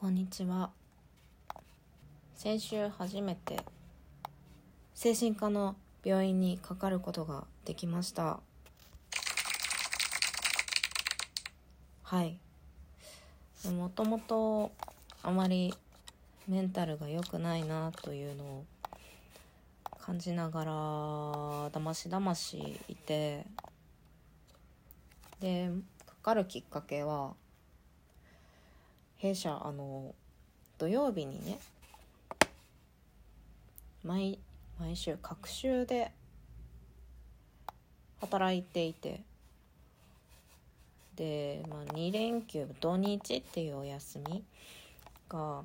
こんにちは。先週初めて精神科の病院にかかることができました。はい。もともとあまりメンタルが良くないなというのを感じながらだましだましいてでかかるきっかけは弊社あの土曜日にね毎毎週隔週で働いていてで、まあ、2連休土日っていうお休みが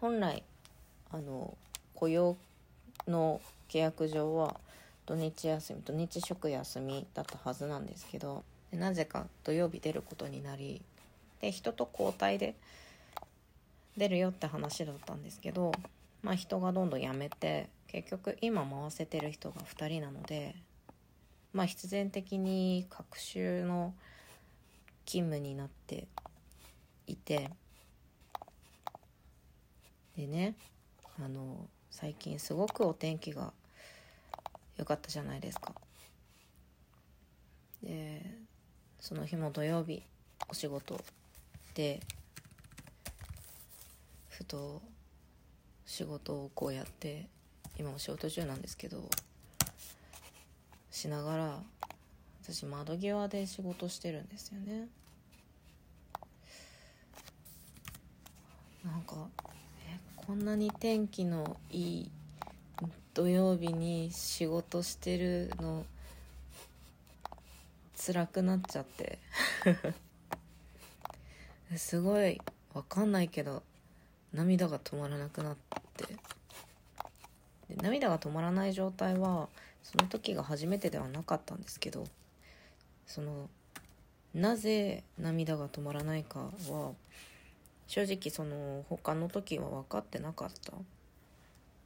本来あの雇用の契約上は土日休み土日祝休みだったはずなんですけどなぜか土曜日出ることになりで人と交代で出るよって話だったんですけど、まあ、人がどんどん辞めて結局今回せてる人が2人なので、まあ、必然的に隔週の勤務になっていてでねあの最近すごくお天気が良かったじゃないですか。でその日も土曜日お仕事でふと仕事をこうやって今お仕事中なんですけどしながら私窓際で仕事してるんですよね。なんかえこんなに天気のいい土曜日に仕事してるの辛くなっちゃって。すごい。わかんないけど涙が止まらなくなって。で涙が止まらない状態はその時が初めてではなかったんですけどそのなぜ涙が止まらないかは正直その他の時は分かってなかった。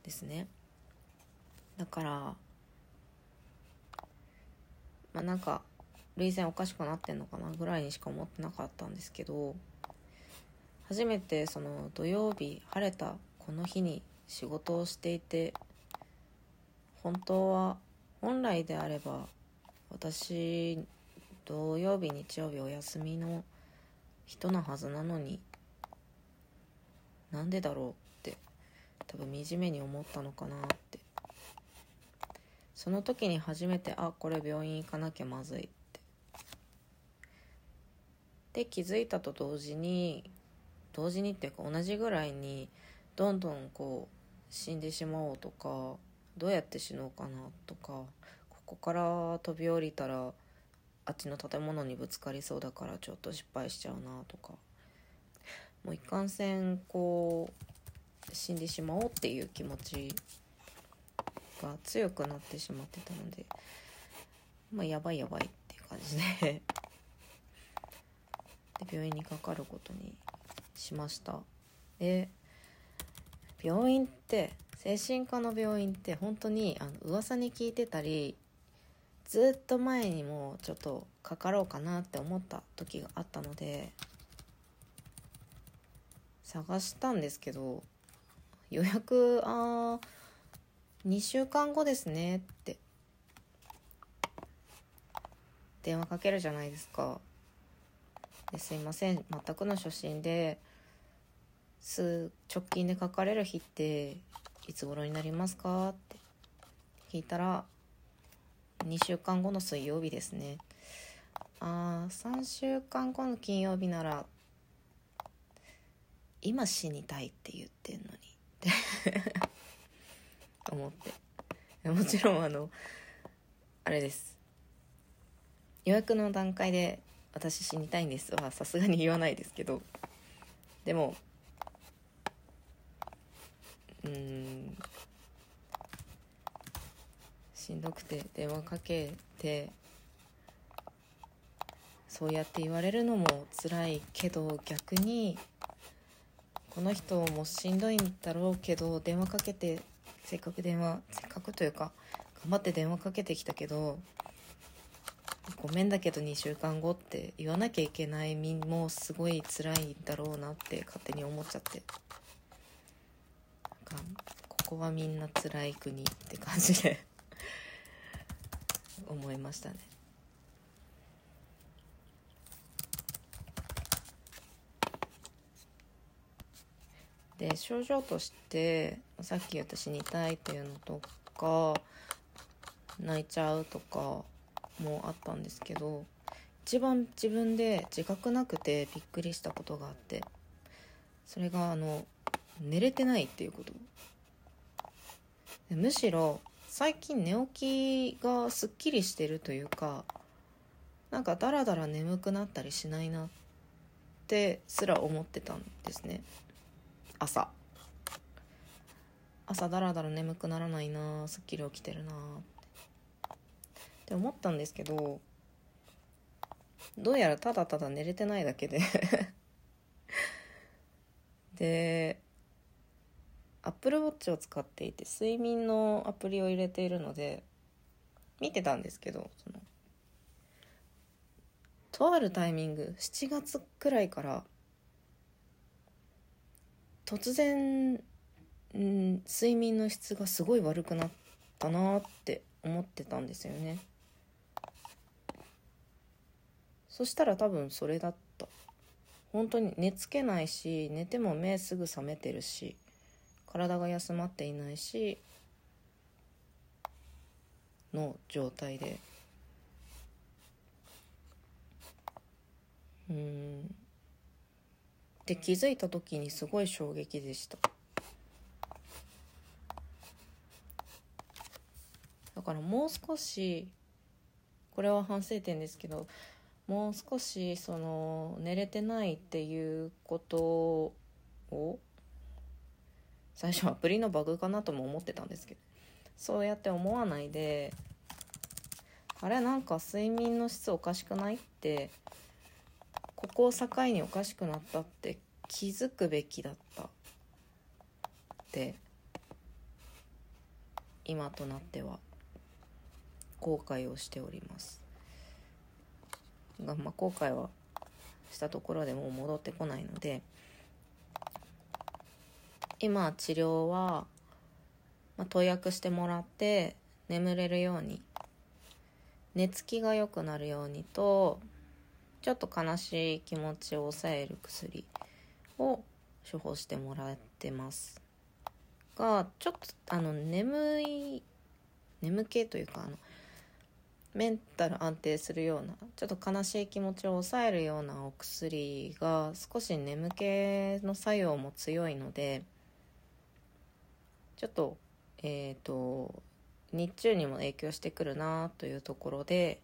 ですね。だからまあなんか涙腺おかしくなってんのかなぐらいにしか思ってなかったんですけど初めてその土曜日晴れたこの日に仕事をしていて本当は本来であれば私土曜日日曜日お休みの人なはずなのになんでだろうって多分惨めに思ったのかなって。その時に初めてあこれ病院行かなきゃまずいって。で気づいたと同時に同時にっていうか同じぐらいにどんどんこう死んでしまおうとかどうやって死のうかなとかここから飛び降りたらあっちの建物にぶつかりそうだからちょっと失敗しちゃうなとか。もう一貫性こう死んでしまおうっていう気持ちが強くなってしまってたのでまあやばいやばいっていう感じで。で病院にかかることにしました。で病院って精神科の病院って本当にあの噂に聞いてたりずっと前にもちょっとかかろうかなって思った時があったので探したんですけど予約あ2週間後ですねって。電話かけるじゃないですか。ですいません全くの初心で直近で書かれる日っていつ頃になりますかって。聞いたら2週間後の水曜日ですね。あー3週間後の金曜日なら今死にたいって言ってんのに。って思って。もちろんあのあれです。予約の段階で私死にたいんですはさすがに言わないですけど。でもうんしんどくて電話かけてそうやって言われるのも辛いけど逆にこの人もしんどいんだろうけど電話かけてせっかく電話せっかくというか頑張って電話かけてきたけどごめんだけど2週間後って言わなきゃいけない身もすごい辛いんだろうなって勝手に思っちゃって。こはみんな辛い国って感じで 思いましたね。で症状としてさっき言った死にたいっていうのとか泣いちゃうとかもあったんですけど一番自分で自覚なくてびっくりしたことがあってそれがあの寝れてないっていうこと。むしろ最近寝起きがすっきりしてるというかなんかダラダラ眠くなったりしないなってすら思ってたんですね。朝。朝ダラダラ眠くならないなすっきり起きてるなって。思ったんですけどどうやらただただ寝れてないだけで。でアップルウォッチを使っていて睡眠のアプリを入れているので見てたんですけどそのとあるタイミング7月くらいから突然、ん、睡眠の質がすごい悪くなったなって思ってたんですよね。そしたら多分それだった。本当に寝つけないし寝ても目すぐ覚めてるし。体が休まっていないしの状態で。うん。で気づいた時にすごい衝撃でした。だからもう少しこれは反省点ですけどもう少しその寝れてないっていうことを最初アプリのバグかなとも思ってたんですけどそうやって思わないであれなんか睡眠の質おかしくないってここを境におかしくなったって気づくべきだったって今となっては後悔をしております。が、まあ、後悔はしたところでもう戻ってこないので今治療は、まあ、投薬してもらって眠れるように寝つきが良くなるようにとちょっと悲しい気持ちを抑える薬を処方してもらってます。がちょっとあの眠い眠気というかあのメンタル安定するようなちょっと悲しい気持ちを抑えるようなお薬が少し眠気の作用も強いのでちょっとえっ、ー、と日中にも影響してくるなというところで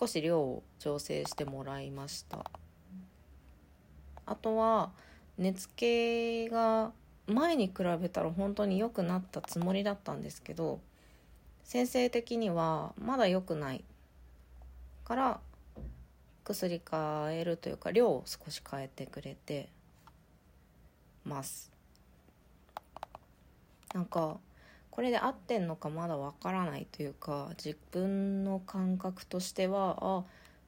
少し量を調整してもらいました。あとは寝つけが前に比べたら本当に良くなったつもりだったんですけど先生的にはまだ良くない。から薬変えるというか量を少し変えてくれてます。なんかこれで合ってんのかまだわからないというか自分の感覚としてはあ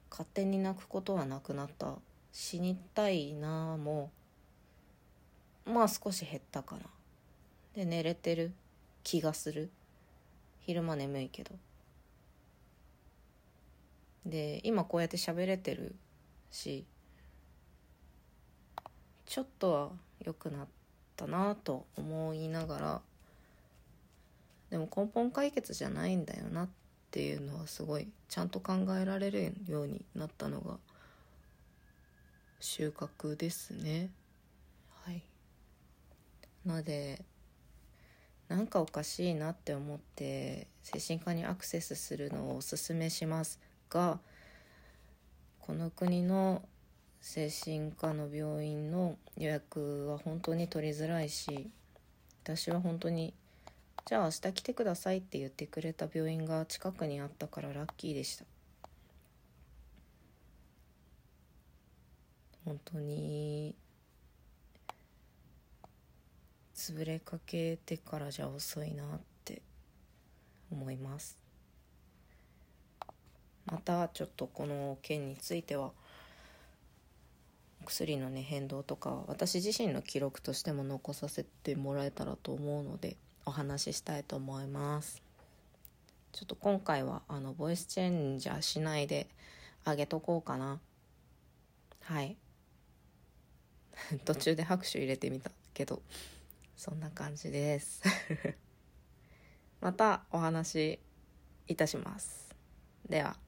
勝手に泣くことはなくなった。死にたいなも。まあ少し減ったかな。で寝れてる。気がする。昼間眠いけど。で今こうやって喋れてるしちょっとは良くなったなと思いながらでも根本解決じゃないんだよなっていうのはすごいちゃんと考えられるようになったのが収穫ですね。はい。なのでなんかおかしいなって思って精神科にアクセスするのをおすすめしますがこの国の精神科の病院の予約は本当に取りづらいし私は本当にじゃあ明日来てくださいって言ってくれた病院が近くにあったからラッキーでした。本当に潰れかけてからじゃ遅いなって思います。またちょっとこの件については薬のね変動とか私自身の記録としても残させてもらえたらと思うのでお話ししたいと思います。ちょっと今回はあのボイスチェンジャーしないであげとこうかな。はい。途中で拍手入れてみたけどそんな感じです。またお話いたします。では。